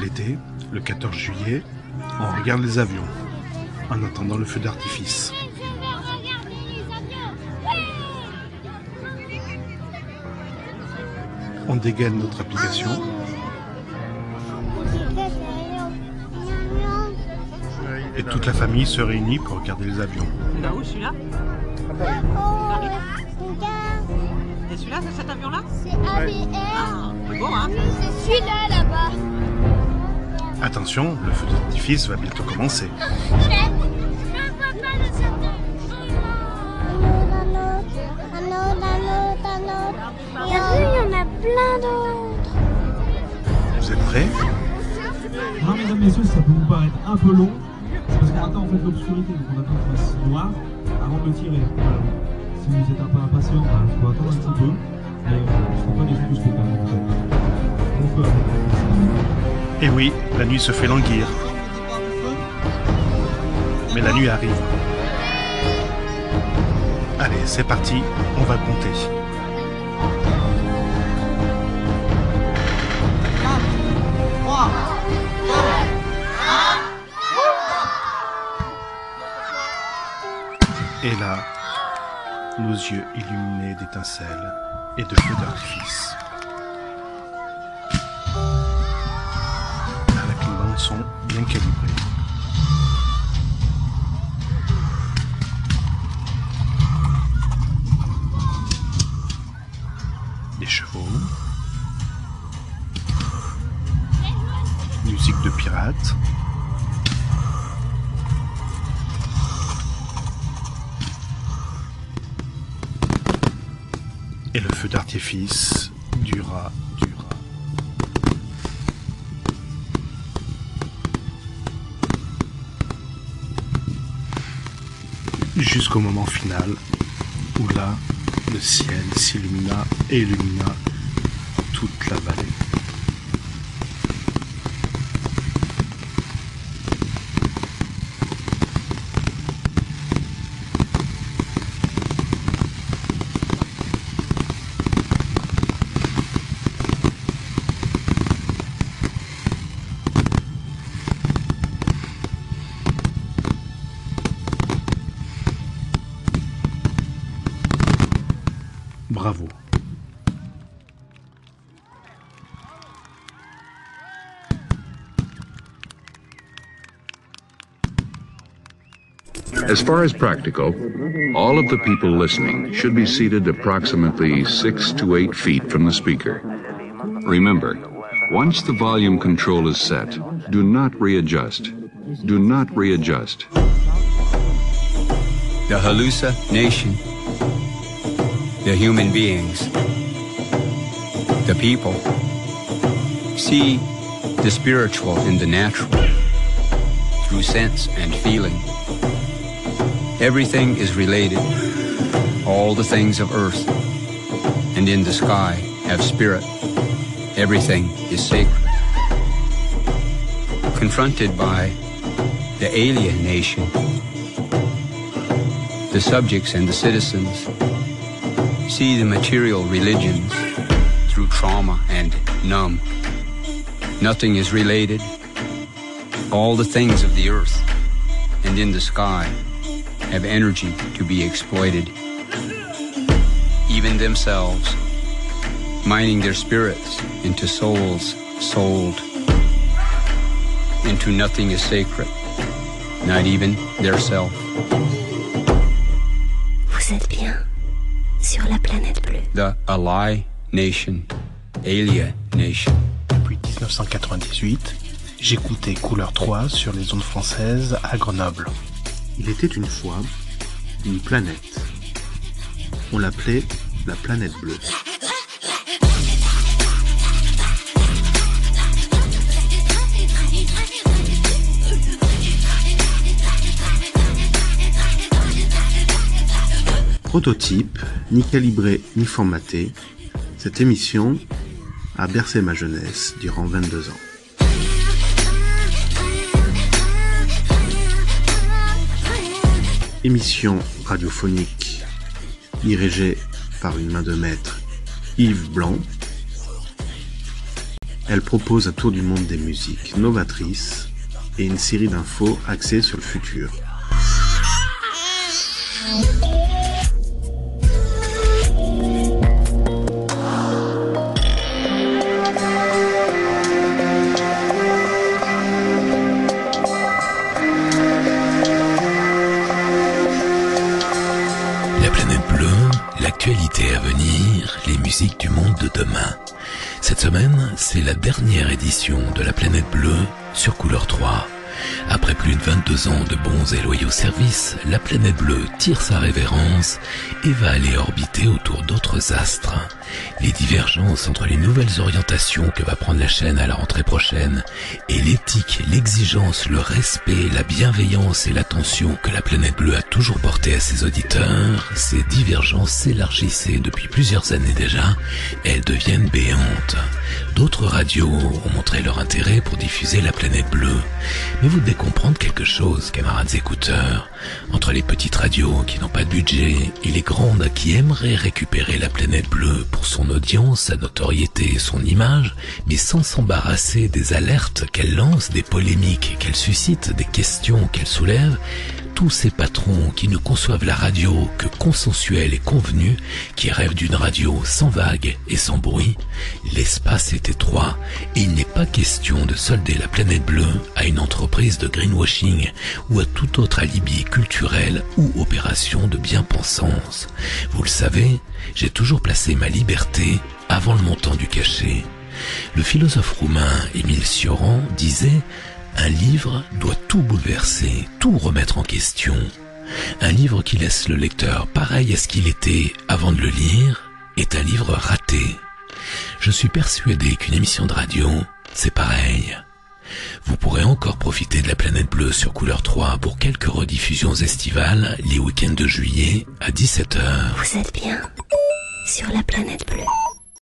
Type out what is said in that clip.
L'été, le 14 juillet, on regarde les avions en attendant le feu d'artifice. On dégaine notre application. Et toute la famille se réunit pour regarder les avions. Là où celui-là Et celui-là, c'est cet avion-là C'est ABR. Ah, c'est beau, hein C'est celui-là là-bas. Attention, le feu d'artifice va bientôt commencer. Plein d'autres. Vous êtes prêts Alors mesdames, messieurs, ça peut vous paraître un peu long, c'est parce qu'on attend en fait l'obscurité, donc on attend qu'il fasse noir avant de tirer. Si vous êtes un peu impatient, bah, il faut attendre un petit peu, mais euh, je ne pas des trucs spectacles en fait. On peut Et oui, la nuit se fait languir. Mais la nuit arrive. Allez, c'est parti, on va compter. Et là, nos yeux illuminés d'étincelles et de feux d'artifice. Bien calibrée. Des chevaux. Musique de pirate. Et le feu d'artifice dura, dura. Jusqu'au moment final où là, le ciel s'illumina et illumina toute la vallée. Bravo. As far as practical, all of the people listening should be seated approximately six to eight feet from the speaker. Remember, once the volume control is set, do not readjust. Do not readjust. the Halusa Nation, the human beings, the people, see the spiritual in the natural through sense and feeling. Everything is related. All the things of earth and in the sky have spirit. Everything is sacred. Confronted by the alien nation, the subjects and the citizens see the material religions through trauma and numb. Nothing is related. All the things of the earth and in the sky have energy to be exploited. Even themselves, mining their spirits into souls sold. Into nothing is sacred, not even their self. Vous êtes bien sur la planète bleue. The Ally Nation, Alia Nation. Depuis 1998, j'écoutais Couleur 3 sur les ondes françaises à Grenoble. Il était une fois une planète. On l'appelait la planète bleue. Prototype, ni calibré ni formaté, cette émission a bercé ma jeunesse durant 22 ans. Émission radiophonique dirigée par une main de maître Yves Blanc. Elle propose un tour du monde des musiques novatrices et une série d'infos axées sur le futur. L'actualité à venir, les musiques du monde de demain. Cette semaine, c'est la dernière édition de la planète bleue sur couleur 3. Après plus de 22 ans de bons et loyaux services, la planète bleue tire sa révérence et va aller orbiter autour d'autres astres. Les divergences entre les nouvelles orientations que va prendre la chaîne à la rentrée prochaine et l'éthique, l'exigence, le respect, la bienveillance et l'attention que la planète bleue a toujours porté à ses auditeurs, ces divergences s'élargissaient depuis plusieurs années déjà, elles deviennent béantes. D'autres radios ont montré leur intérêt pour diffuser la planète bleue. Vous devez comprendre quelque chose, camarades écouteurs? Entre les petites radios qui n'ont pas de budget et les grandes qui aimeraient récupérer la planète bleue pour son audience, sa notoriété et son image, mais sans s'embarrasser des alertes qu'elle lance, des polémiques qu'elle suscite, des questions qu'elle soulève, tous ces patrons qui ne conçoivent la radio que consensuelle et convenue, qui rêvent d'une radio sans vagues et sans bruit, l'espace est étroit et il n'est pas question de solder la planète bleue à une entreprise de greenwashing ou à tout autre alibi culturel ou opération de bien-pensance. Vous le savez, j'ai toujours placé ma liberté avant le montant du cachet. Le philosophe roumain Émile Cioran disait un livre doit tout bouleverser, tout remettre en question. Un livre qui laisse le lecteur pareil à ce qu'il était avant de le lire est un livre raté. Je suis persuadé qu'une émission de radio, c'est pareil. Vous pourrez encore profiter de la planète bleue sur couleur 3 pour quelques rediffusions estivales les week-ends de juillet à 17h. Vous êtes bien sur la planète bleue.